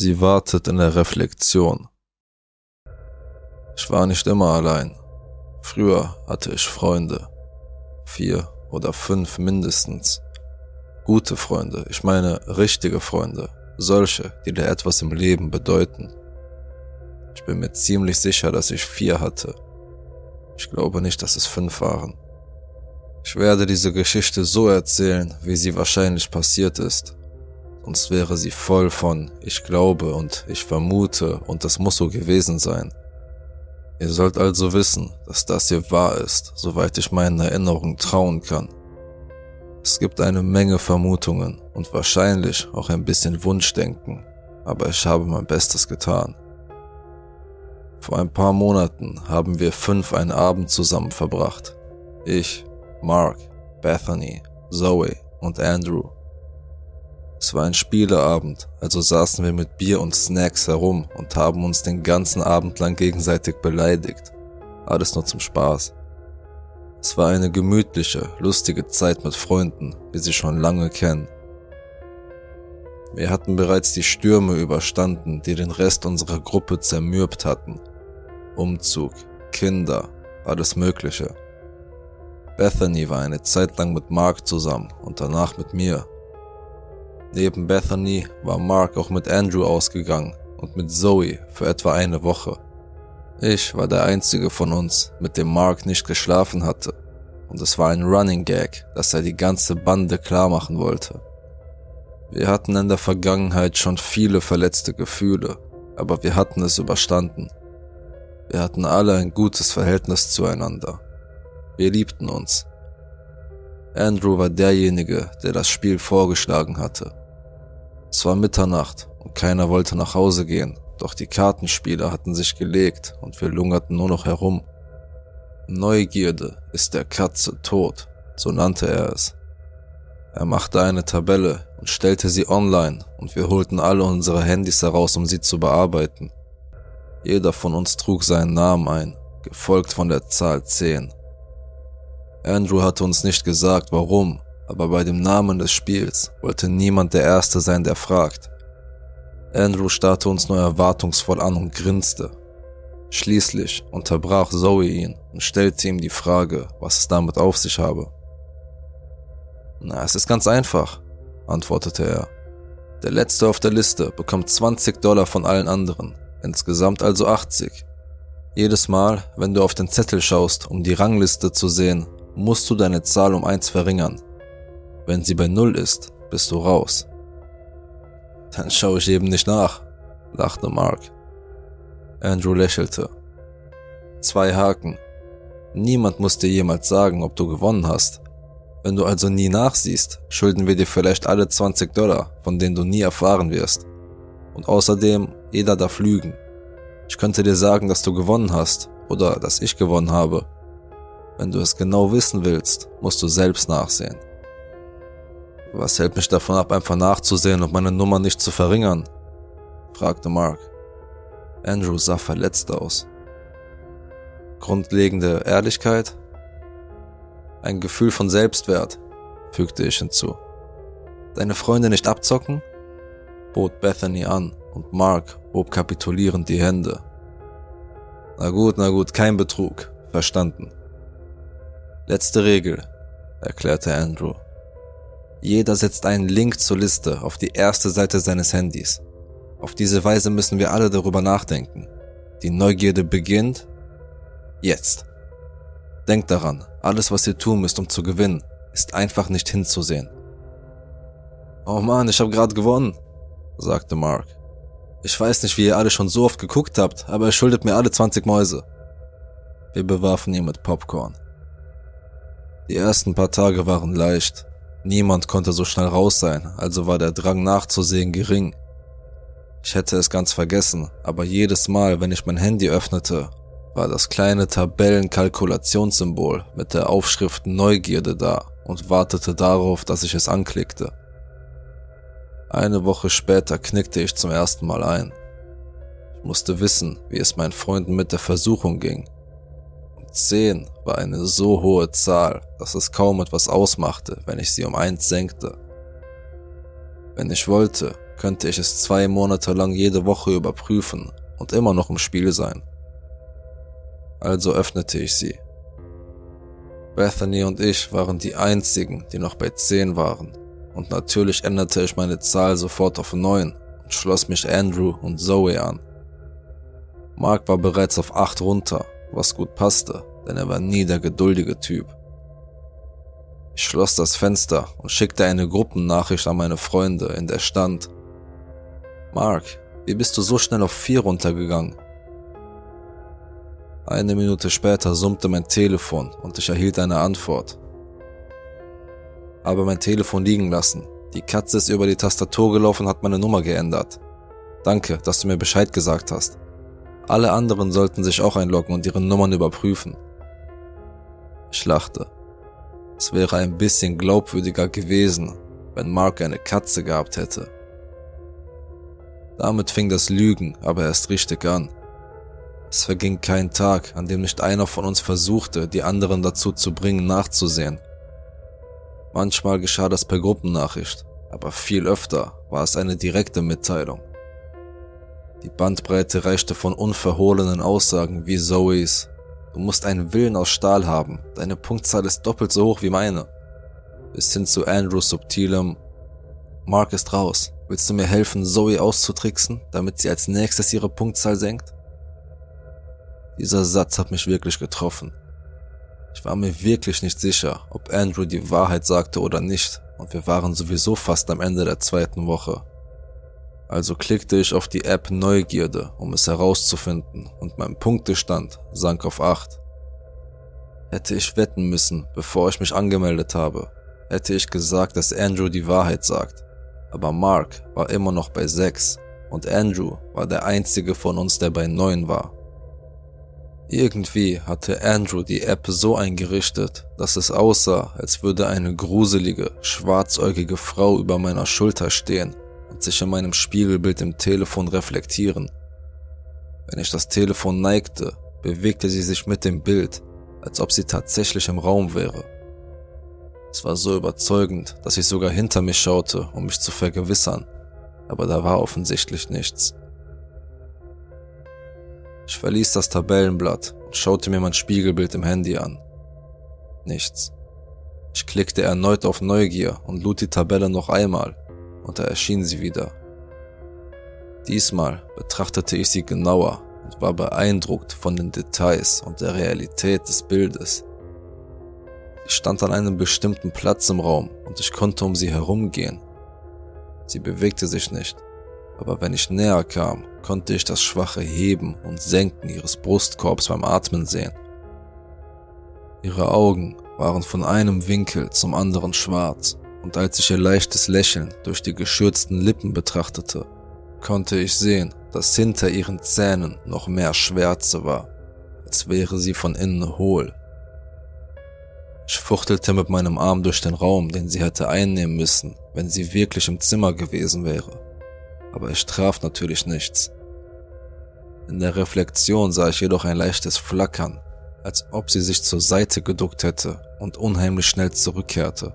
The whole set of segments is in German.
Sie wartet in der Reflexion. Ich war nicht immer allein. Früher hatte ich Freunde. Vier oder fünf mindestens. Gute Freunde, ich meine richtige Freunde. Solche, die dir etwas im Leben bedeuten. Ich bin mir ziemlich sicher, dass ich vier hatte. Ich glaube nicht, dass es fünf waren. Ich werde diese Geschichte so erzählen, wie sie wahrscheinlich passiert ist. Sonst wäre sie voll von ich glaube und ich vermute und das muss so gewesen sein. Ihr sollt also wissen, dass das hier wahr ist, soweit ich meinen Erinnerungen trauen kann. Es gibt eine Menge Vermutungen und wahrscheinlich auch ein bisschen Wunschdenken, aber ich habe mein Bestes getan. Vor ein paar Monaten haben wir fünf einen Abend zusammen verbracht. Ich, Mark, Bethany, Zoe und Andrew. Es war ein Spieleabend, also saßen wir mit Bier und Snacks herum und haben uns den ganzen Abend lang gegenseitig beleidigt. Alles nur zum Spaß. Es war eine gemütliche, lustige Zeit mit Freunden, die sie schon lange kennen. Wir hatten bereits die Stürme überstanden, die den Rest unserer Gruppe zermürbt hatten. Umzug, Kinder, alles Mögliche. Bethany war eine Zeit lang mit Mark zusammen und danach mit mir. Neben Bethany war Mark auch mit Andrew ausgegangen und mit Zoe für etwa eine Woche. Ich war der einzige von uns, mit dem Mark nicht geschlafen hatte. Und es war ein Running Gag, dass er die ganze Bande klar machen wollte. Wir hatten in der Vergangenheit schon viele verletzte Gefühle, aber wir hatten es überstanden. Wir hatten alle ein gutes Verhältnis zueinander. Wir liebten uns. Andrew war derjenige, der das Spiel vorgeschlagen hatte. Es war Mitternacht und keiner wollte nach Hause gehen, doch die Kartenspieler hatten sich gelegt und wir lungerten nur noch herum. Neugierde ist der Katze tot, so nannte er es. Er machte eine Tabelle und stellte sie online und wir holten alle unsere Handys heraus, um sie zu bearbeiten. Jeder von uns trug seinen Namen ein, gefolgt von der Zahl 10. Andrew hatte uns nicht gesagt, warum, aber bei dem Namen des Spiels wollte niemand der Erste sein, der fragt. Andrew starrte uns nur erwartungsvoll an und grinste. Schließlich unterbrach Zoe ihn und stellte ihm die Frage, was es damit auf sich habe. Na, es ist ganz einfach, antwortete er. Der Letzte auf der Liste bekommt 20 Dollar von allen anderen, insgesamt also 80. Jedes Mal, wenn du auf den Zettel schaust, um die Rangliste zu sehen, musst du deine Zahl um eins verringern. Wenn sie bei Null ist, bist du raus. Dann schaue ich eben nicht nach, lachte Mark. Andrew lächelte. Zwei Haken. Niemand muss dir jemals sagen, ob du gewonnen hast. Wenn du also nie nachsiehst, schulden wir dir vielleicht alle 20 Dollar, von denen du nie erfahren wirst. Und außerdem, jeder darf lügen. Ich könnte dir sagen, dass du gewonnen hast oder dass ich gewonnen habe. Wenn du es genau wissen willst, musst du selbst nachsehen. Was hält mich davon ab, einfach nachzusehen und meine Nummer nicht zu verringern? fragte Mark. Andrew sah verletzt aus. Grundlegende Ehrlichkeit? Ein Gefühl von Selbstwert, fügte ich hinzu. Deine Freunde nicht abzocken? bot Bethany an und Mark hob kapitulierend die Hände. Na gut, na gut, kein Betrug, verstanden. Letzte Regel, erklärte Andrew. Jeder setzt einen Link zur Liste auf die erste Seite seines Handys. Auf diese Weise müssen wir alle darüber nachdenken. Die Neugierde beginnt jetzt. Denkt daran, alles was ihr tun müsst, um zu gewinnen, ist einfach nicht hinzusehen. Oh man, ich habe gerade gewonnen, sagte Mark. Ich weiß nicht, wie ihr alle schon so oft geguckt habt, aber ihr schuldet mir alle 20 Mäuse. Wir bewarfen ihn mit Popcorn. Die ersten paar Tage waren leicht, Niemand konnte so schnell raus sein, also war der Drang nachzusehen gering. Ich hätte es ganz vergessen, aber jedes Mal, wenn ich mein Handy öffnete, war das kleine Tabellenkalkulationssymbol mit der Aufschrift Neugierde da und wartete darauf, dass ich es anklickte. Eine Woche später knickte ich zum ersten Mal ein. Ich musste wissen, wie es meinen Freunden mit der Versuchung ging 10 war eine so hohe Zahl, dass es kaum etwas ausmachte, wenn ich sie um eins senkte. Wenn ich wollte, könnte ich es zwei Monate lang jede Woche überprüfen und immer noch im Spiel sein. Also öffnete ich sie. Bethany und ich waren die einzigen, die noch bei 10 waren. Und natürlich änderte ich meine Zahl sofort auf 9 und schloss mich Andrew und Zoe an. Mark war bereits auf 8 runter, was gut passte, denn er war nie der geduldige Typ. Ich schloss das Fenster und schickte eine Gruppennachricht an meine Freunde, in der stand Mark, wie bist du so schnell auf 4 runtergegangen? Eine Minute später summte mein Telefon und ich erhielt eine Antwort. Habe mein Telefon liegen lassen. Die Katze ist über die Tastatur gelaufen und hat meine Nummer geändert. Danke, dass du mir Bescheid gesagt hast. Alle anderen sollten sich auch einloggen und ihre Nummern überprüfen. Ich lachte. Es wäre ein bisschen glaubwürdiger gewesen, wenn Mark eine Katze gehabt hätte. Damit fing das Lügen aber erst richtig an. Es verging kein Tag, an dem nicht einer von uns versuchte, die anderen dazu zu bringen, nachzusehen. Manchmal geschah das per Gruppennachricht, aber viel öfter war es eine direkte Mitteilung. Die Bandbreite reichte von unverhohlenen Aussagen wie Zoes, du musst einen Willen aus Stahl haben, deine Punktzahl ist doppelt so hoch wie meine, bis hin zu Andrews subtilem, Mark ist raus, willst du mir helfen, Zoe auszutricksen, damit sie als nächstes ihre Punktzahl senkt? Dieser Satz hat mich wirklich getroffen. Ich war mir wirklich nicht sicher, ob Andrew die Wahrheit sagte oder nicht, und wir waren sowieso fast am Ende der zweiten Woche. Also klickte ich auf die App Neugierde, um es herauszufinden, und mein Punktestand sank auf 8. Hätte ich wetten müssen, bevor ich mich angemeldet habe, hätte ich gesagt, dass Andrew die Wahrheit sagt. Aber Mark war immer noch bei 6 und Andrew war der einzige von uns, der bei 9 war. Irgendwie hatte Andrew die App so eingerichtet, dass es aussah, als würde eine gruselige, schwarzäugige Frau über meiner Schulter stehen und sich in meinem Spiegelbild im Telefon reflektieren. Wenn ich das Telefon neigte, bewegte sie sich mit dem Bild, als ob sie tatsächlich im Raum wäre. Es war so überzeugend, dass ich sogar hinter mich schaute, um mich zu vergewissern, aber da war offensichtlich nichts. Ich verließ das Tabellenblatt und schaute mir mein Spiegelbild im Handy an. Nichts. Ich klickte erneut auf Neugier und lud die Tabelle noch einmal, und da erschien sie wieder. Diesmal betrachtete ich sie genauer und war beeindruckt von den Details und der Realität des Bildes. Sie stand an einem bestimmten Platz im Raum und ich konnte um sie herumgehen. Sie bewegte sich nicht, aber wenn ich näher kam, konnte ich das schwache Heben und Senken ihres Brustkorbs beim Atmen sehen. Ihre Augen waren von einem Winkel zum anderen schwarz, und als ich ihr leichtes Lächeln durch die geschürzten Lippen betrachtete, konnte ich sehen, dass hinter ihren Zähnen noch mehr Schwärze war, als wäre sie von innen hohl. Ich fuchtelte mit meinem Arm durch den Raum, den sie hätte einnehmen müssen, wenn sie wirklich im Zimmer gewesen wäre aber es traf natürlich nichts. In der Reflexion sah ich jedoch ein leichtes Flackern, als ob sie sich zur Seite geduckt hätte und unheimlich schnell zurückkehrte.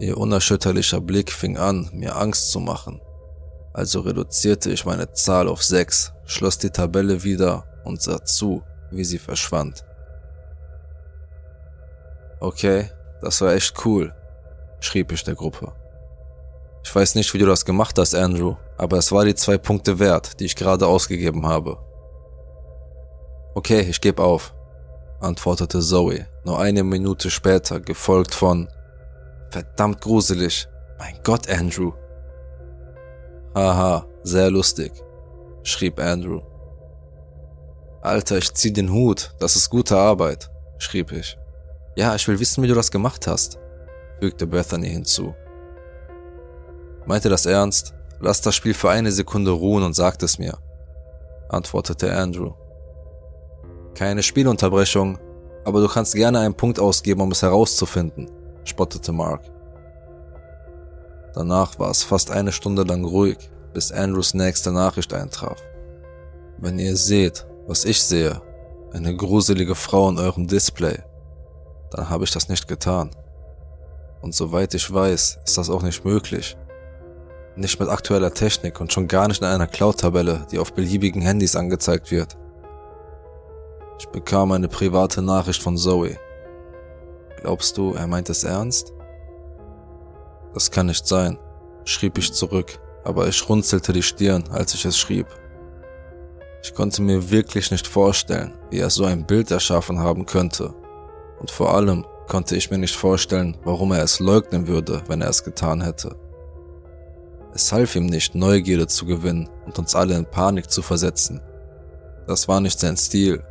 Ihr unerschütterlicher Blick fing an, mir Angst zu machen. Also reduzierte ich meine Zahl auf sechs, schloss die Tabelle wieder und sah zu, wie sie verschwand. Okay, das war echt cool, schrieb ich der Gruppe. Ich weiß nicht, wie du das gemacht hast, Andrew, aber es war die zwei Punkte wert, die ich gerade ausgegeben habe. Okay, ich gebe auf, antwortete Zoe, nur eine Minute später, gefolgt von Verdammt gruselig. Mein Gott, Andrew. Haha, sehr lustig, schrieb Andrew. Alter, ich zieh den Hut, das ist gute Arbeit, schrieb ich. Ja, ich will wissen, wie du das gemacht hast, fügte Bethany hinzu. Meinte das ernst? Lass das Spiel für eine Sekunde ruhen und sagt es mir, antwortete Andrew. Keine Spielunterbrechung, aber du kannst gerne einen Punkt ausgeben, um es herauszufinden, spottete Mark. Danach war es fast eine Stunde lang ruhig, bis Andrews nächste Nachricht eintraf. Wenn ihr seht, was ich sehe, eine gruselige Frau in eurem Display, dann habe ich das nicht getan. Und soweit ich weiß, ist das auch nicht möglich. Nicht mit aktueller Technik und schon gar nicht in einer Cloud-Tabelle, die auf beliebigen Handys angezeigt wird. Ich bekam eine private Nachricht von Zoe. Glaubst du, er meint es ernst? Das kann nicht sein, schrieb ich zurück, aber ich runzelte die Stirn, als ich es schrieb. Ich konnte mir wirklich nicht vorstellen, wie er so ein Bild erschaffen haben könnte. Und vor allem konnte ich mir nicht vorstellen, warum er es leugnen würde, wenn er es getan hätte. Es half ihm nicht, Neugierde zu gewinnen und uns alle in Panik zu versetzen. Das war nicht sein Stil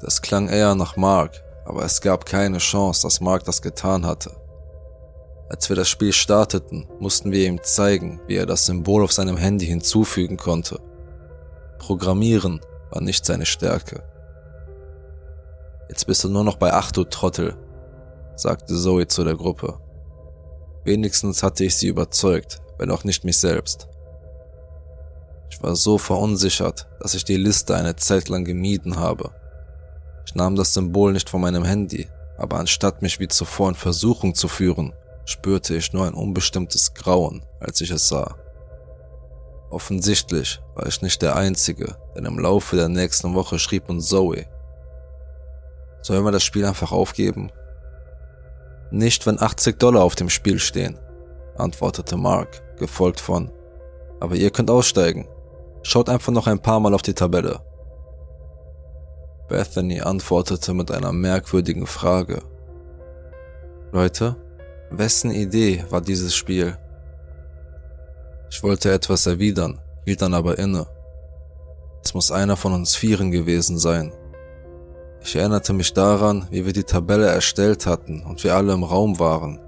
das klang eher nach Mark, aber es gab keine Chance, dass Mark das getan hatte. Als wir das Spiel starteten, mussten wir ihm zeigen, wie er das Symbol auf seinem Handy hinzufügen konnte. Programmieren war nicht seine Stärke. Jetzt bist du nur noch bei 8, du Trottel, sagte Zoe zu der Gruppe. Wenigstens hatte ich sie überzeugt, wenn auch nicht mich selbst. Ich war so verunsichert, dass ich die Liste eine Zeit lang gemieden habe. Ich nahm das Symbol nicht von meinem Handy, aber anstatt mich wie zuvor in Versuchung zu führen, spürte ich nur ein unbestimmtes Grauen, als ich es sah. Offensichtlich war ich nicht der Einzige, denn im Laufe der nächsten Woche schrieb uns Zoe. Sollen wir das Spiel einfach aufgeben? Nicht, wenn 80 Dollar auf dem Spiel stehen, antwortete Mark, gefolgt von, aber ihr könnt aussteigen. Schaut einfach noch ein paar Mal auf die Tabelle. Bethany antwortete mit einer merkwürdigen Frage. Leute, wessen Idee war dieses Spiel? Ich wollte etwas erwidern, hielt dann aber inne. Es muss einer von uns Vieren gewesen sein. Ich erinnerte mich daran, wie wir die Tabelle erstellt hatten und wir alle im Raum waren.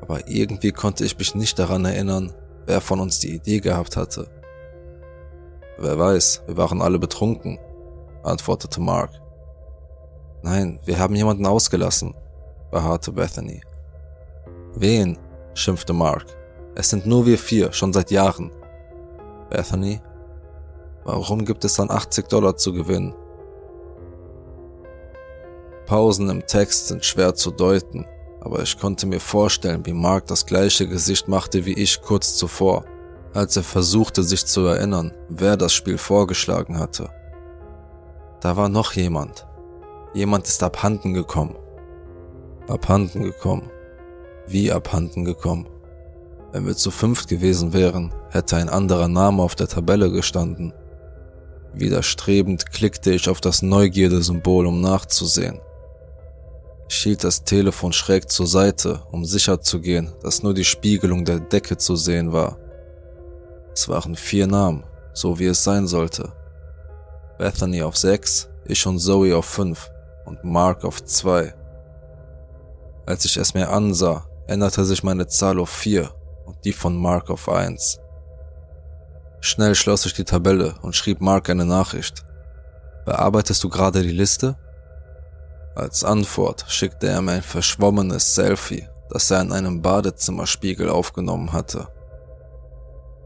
Aber irgendwie konnte ich mich nicht daran erinnern, wer von uns die Idee gehabt hatte. Wer weiß, wir waren alle betrunken antwortete Mark. Nein, wir haben jemanden ausgelassen, beharrte Bethany. Wen? schimpfte Mark. Es sind nur wir vier, schon seit Jahren. Bethany, warum gibt es dann 80 Dollar zu gewinnen? Pausen im Text sind schwer zu deuten, aber ich konnte mir vorstellen, wie Mark das gleiche Gesicht machte wie ich kurz zuvor, als er versuchte sich zu erinnern, wer das Spiel vorgeschlagen hatte. Da war noch jemand. Jemand ist abhanden gekommen. Abhanden gekommen. Wie abhanden gekommen? Wenn wir zu fünft gewesen wären, hätte ein anderer Name auf der Tabelle gestanden. Widerstrebend klickte ich auf das Neugierde-Symbol, um nachzusehen. Ich hielt das Telefon schräg zur Seite, um sicherzugehen, dass nur die Spiegelung der Decke zu sehen war. Es waren vier Namen, so wie es sein sollte. Bethany auf 6, ich und Zoe auf 5 und Mark auf 2. Als ich es mir ansah, änderte sich meine Zahl auf 4 und die von Mark auf 1. Schnell schloss ich die Tabelle und schrieb Mark eine Nachricht. Bearbeitest du gerade die Liste? Als Antwort schickte er mir ein verschwommenes Selfie, das er in einem Badezimmerspiegel aufgenommen hatte.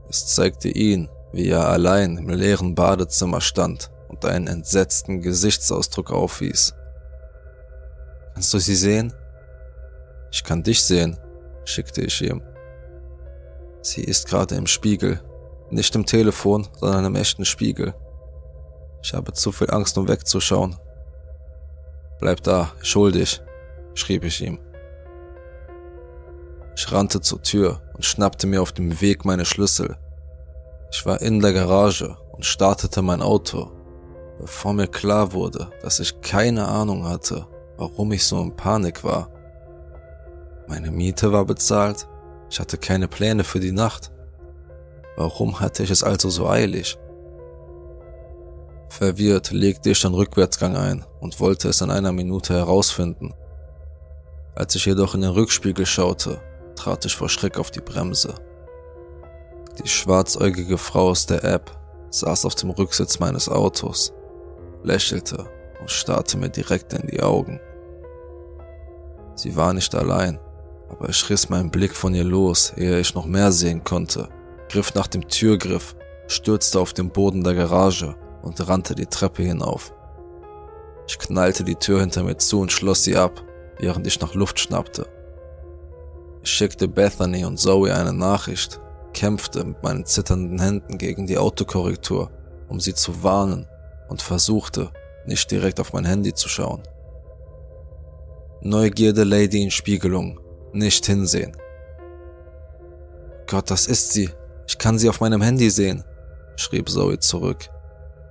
Es zeigte ihn, wie er allein im leeren Badezimmer stand und einen entsetzten Gesichtsausdruck aufwies. Kannst du sie sehen? Ich kann dich sehen, schickte ich ihm. Sie ist gerade im Spiegel. Nicht im Telefon, sondern im echten Spiegel. Ich habe zu viel Angst, um wegzuschauen. Bleib da, schuldig, schrieb ich ihm. Ich rannte zur Tür und schnappte mir auf dem Weg meine Schlüssel. Ich war in der Garage und startete mein Auto, bevor mir klar wurde, dass ich keine Ahnung hatte, warum ich so in Panik war. Meine Miete war bezahlt, ich hatte keine Pläne für die Nacht. Warum hatte ich es also so eilig? Verwirrt legte ich den Rückwärtsgang ein und wollte es in einer Minute herausfinden. Als ich jedoch in den Rückspiegel schaute, trat ich vor Schreck auf die Bremse. Die schwarzäugige Frau aus der App saß auf dem Rücksitz meines Autos lächelte und starrte mir direkt in die Augen. Sie war nicht allein, aber ich riss meinen Blick von ihr los, ehe ich noch mehr sehen konnte, griff nach dem Türgriff, stürzte auf den Boden der Garage und rannte die Treppe hinauf. Ich knallte die Tür hinter mir zu und schloss sie ab, während ich nach Luft schnappte. Ich schickte Bethany und Zoe eine Nachricht, kämpfte mit meinen zitternden Händen gegen die Autokorrektur, um sie zu warnen und versuchte, nicht direkt auf mein Handy zu schauen. Neugierde Lady in Spiegelung, nicht hinsehen. Gott, das ist sie. Ich kann sie auf meinem Handy sehen, schrieb Zoe zurück.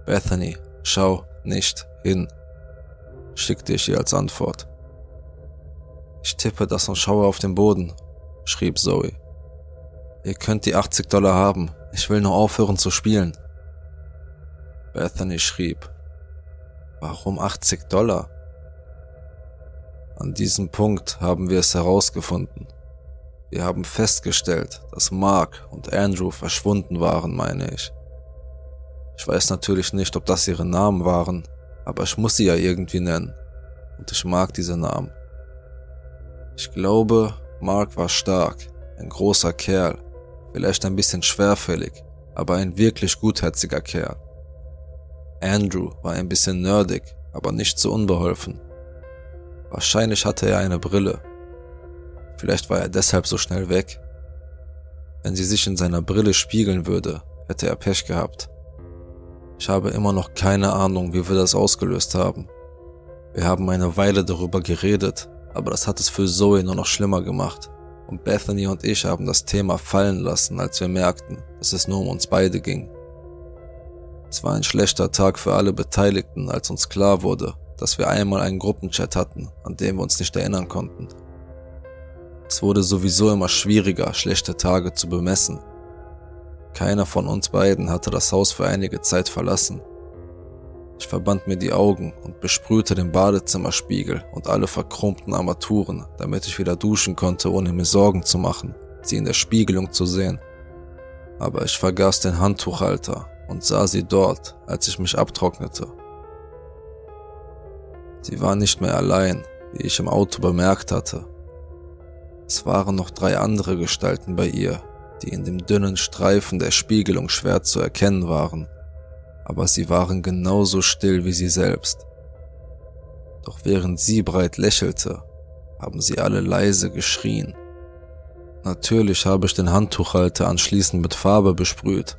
Bethany, schau nicht hin, schickte ich ihr als Antwort. Ich tippe das und schaue auf den Boden, schrieb Zoe. Ihr könnt die 80 Dollar haben, ich will nur aufhören zu spielen. Bethany schrieb, warum 80 Dollar? An diesem Punkt haben wir es herausgefunden. Wir haben festgestellt, dass Mark und Andrew verschwunden waren, meine ich. Ich weiß natürlich nicht, ob das ihre Namen waren, aber ich muss sie ja irgendwie nennen. Und ich mag diese Namen. Ich glaube, Mark war stark, ein großer Kerl, vielleicht ein bisschen schwerfällig, aber ein wirklich gutherziger Kerl. Andrew war ein bisschen nerdig, aber nicht so unbeholfen. Wahrscheinlich hatte er eine Brille. Vielleicht war er deshalb so schnell weg. Wenn sie sich in seiner Brille spiegeln würde, hätte er Pech gehabt. Ich habe immer noch keine Ahnung, wie wir das ausgelöst haben. Wir haben eine Weile darüber geredet, aber das hat es für Zoe nur noch schlimmer gemacht. Und Bethany und ich haben das Thema fallen lassen, als wir merkten, dass es nur um uns beide ging. Es war ein schlechter Tag für alle Beteiligten, als uns klar wurde, dass wir einmal einen Gruppenchat hatten, an dem wir uns nicht erinnern konnten. Es wurde sowieso immer schwieriger, schlechte Tage zu bemessen. Keiner von uns beiden hatte das Haus für einige Zeit verlassen. Ich verband mir die Augen und besprühte den Badezimmerspiegel und alle verkrummten Armaturen, damit ich wieder duschen konnte, ohne mir Sorgen zu machen, sie in der Spiegelung zu sehen. Aber ich vergaß den Handtuchhalter und sah sie dort, als ich mich abtrocknete. Sie war nicht mehr allein, wie ich im Auto bemerkt hatte. Es waren noch drei andere Gestalten bei ihr, die in dem dünnen Streifen der Spiegelung schwer zu erkennen waren, aber sie waren genauso still wie sie selbst. Doch während sie breit lächelte, haben sie alle leise geschrien. Natürlich habe ich den Handtuchhalter anschließend mit Farbe besprüht,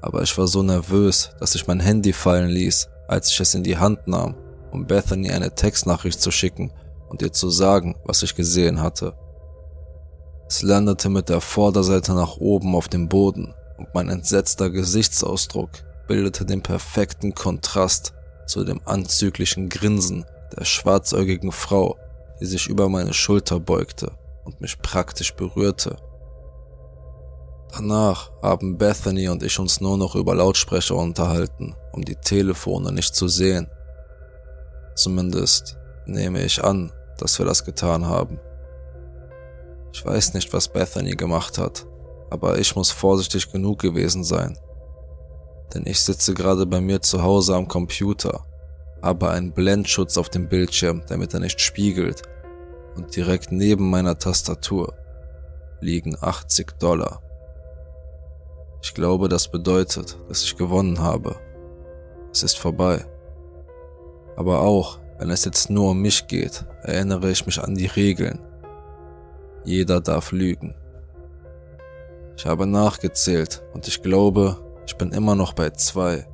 aber ich war so nervös, dass ich mein Handy fallen ließ, als ich es in die Hand nahm um Bethany eine Textnachricht zu schicken und ihr zu sagen, was ich gesehen hatte. Es landete mit der Vorderseite nach oben auf dem Boden und mein entsetzter Gesichtsausdruck bildete den perfekten Kontrast zu dem anzüglichen Grinsen der schwarzäugigen Frau, die sich über meine Schulter beugte und mich praktisch berührte. Danach haben Bethany und ich uns nur noch über Lautsprecher unterhalten, um die Telefone nicht zu sehen Zumindest nehme ich an, dass wir das getan haben. Ich weiß nicht, was Bethany gemacht hat, aber ich muss vorsichtig genug gewesen sein. Denn ich sitze gerade bei mir zu Hause am Computer, habe einen Blendschutz auf dem Bildschirm, damit er nicht spiegelt, und direkt neben meiner Tastatur liegen 80 Dollar. Ich glaube, das bedeutet, dass ich gewonnen habe. Es ist vorbei. Aber auch, wenn es jetzt nur um mich geht, erinnere ich mich an die Regeln. Jeder darf lügen. Ich habe nachgezählt und ich glaube, ich bin immer noch bei zwei.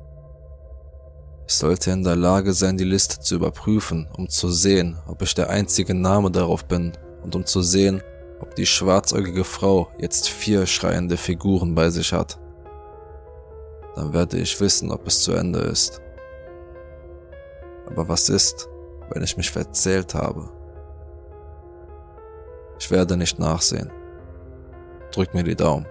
Ich sollte in der Lage sein, die Liste zu überprüfen, um zu sehen, ob ich der einzige Name darauf bin und um zu sehen, ob die schwarzäugige Frau jetzt vier schreiende Figuren bei sich hat. Dann werde ich wissen, ob es zu Ende ist. Aber was ist, wenn ich mich verzählt habe? Ich werde nicht nachsehen. Drück mir die Daumen.